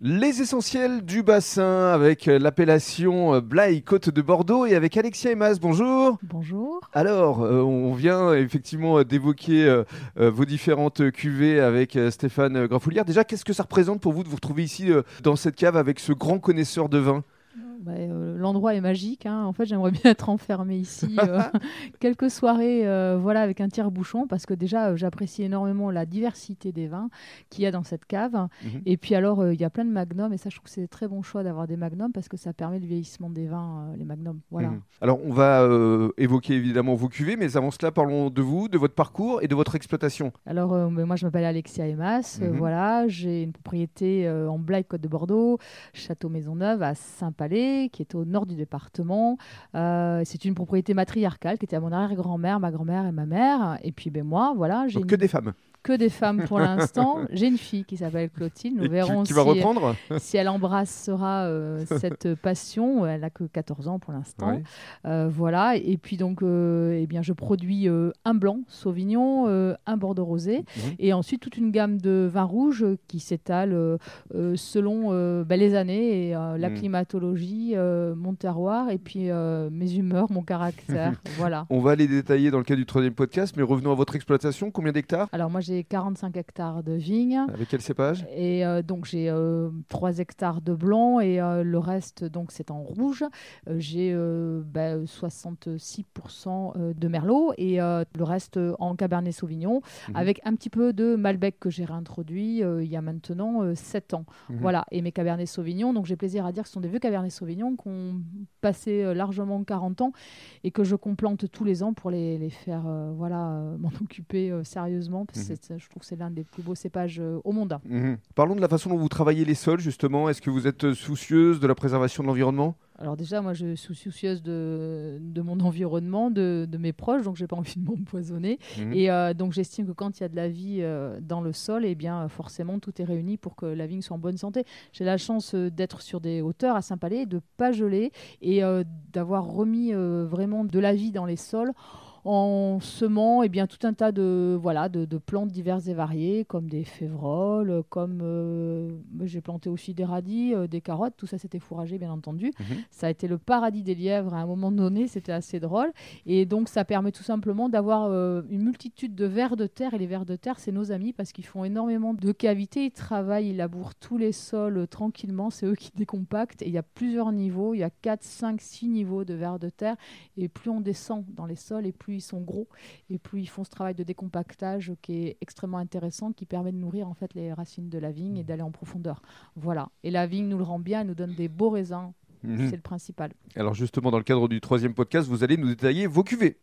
Les essentiels du bassin avec l'appellation euh, Blaye Côte de Bordeaux et avec Alexia Emas. Bonjour. Bonjour. Alors, euh, on vient effectivement d'évoquer euh, vos différentes cuvées avec Stéphane Grafoulière. Déjà, qu'est-ce que ça représente pour vous de vous retrouver ici dans cette cave avec ce grand connaisseur de vin? Bah, euh, l'endroit est magique. Hein. En fait, j'aimerais bien être enfermé ici euh, quelques soirées, euh, voilà, avec un tire-bouchon, parce que déjà, j'apprécie énormément la diversité des vins qu'il y a dans cette cave. Mhm. Et puis alors, il y a plein de magnums, et ça, je trouve que c'est très bon choix d'avoir des magnums parce que ça permet le vieillissement des vins, les magnums. Voilà. Mhm. Alors, on va évoquer évidemment vos cuvées, mais avant cela, parlons de vous, de votre parcours et de votre exploitation. Alors, moi, je m'appelle Alexia Emas. Mhm. voilà, j'ai une propriété en Blaye Côte de Bordeaux, Château Maisonneuve à Saint-Palais qui est au nord du département. Euh, c'est une propriété matriarcale qui était à mon arrière-grand-mère, ma grand-mère et ma mère. Et puis ben moi, voilà. j'ai Que des femmes que des femmes pour l'instant. J'ai une fille qui s'appelle Clotilde. Nous verrons qui, va reprendre si elle embrassera euh, cette passion. Elle n'a que 14 ans pour l'instant. Euh, voilà. Et puis donc, euh, eh bien, je produis un blanc Sauvignon, un Bordeaux rosé, mhm. et ensuite toute une gamme de vins rouges qui s'étale selon ben, les années et la mhm. climatologie, mon terroir et puis mes humeurs, mon caractère. voilà. On va les détailler dans le cas du troisième podcast, mais revenons à votre exploitation. Combien d'hectares? Alors moi, j'ai 45 hectares de vignes. Avec quel cépage? Et euh, donc j'ai 3 euh, hectares de blanc et euh, le reste donc c'est en rouge. j'ai 66% bah, de merlot et le reste en cabernet sauvignon mhm. avec un petit peu de malbec que j'ai réintroduit il y a maintenant 7 ans. Mhm. Voilà, et mes cabernets sauvignon, donc j'ai plaisir à dire que ce sont des vieux cabernets sauvignon qui ont passé largement 40 ans et que je complante tous les ans pour les, les faire voilà m'en occuper sérieusement parce que je trouve que c'est l'un des plus beaux cépages euh, au monde. Mhm. Parlons de la façon dont vous travaillez les sols, justement. Est-ce que vous êtes soucieuse de la préservation de l'environnement? Alors déjà, moi, je suis soucieuse de, de mon environnement, de, de, mes proches, donc j'ai pas envie de m'empoisonner. Mhm. Et euh, donc j'estime que quand il y a de la vie euh, dans le sol, eh bien forcément tout est réuni pour que la vigne soit en bonne santé. J'ai la chance d'être sur des hauteurs à Saint-Palais, de pas geler et d'avoir remis vraiment de la vie dans les sols en semant eh bien, tout un tas de, voilà, de, plantes diverses et variées, comme des févroles, comme euh, j'ai planté aussi des radis, euh, des carottes, tout ça c'était fourragé bien entendu. Mhm. Ça a été le paradis des lièvres à un moment donné, c'était assez drôle. Et donc ça permet tout simplement d'avoir euh, une multitude de vers de terre, et les vers de terre c'est nos amis parce qu'ils font énormément de cavités, ils travaillent, ils labourent tous les sols tranquillement, c'est eux qui décompactent, et il y a plusieurs niveaux, il y a 4, 5, 6 niveaux de vers de terre, et plus on descend dans les sols, et plus ils sont gros et plus ils font ce travail de décompactage qui est extrêmement intéressant, qui permet de nourrir en fait les racines de la vigne et mmh. d'aller en profondeur. Voilà. Et la vigne nous le rend bien, elle nous donne des beaux raisins. Mmh. C'est le principal. Alors justement, dans le cadre du troisième podcast, vous allez nous détailler vos cuvées.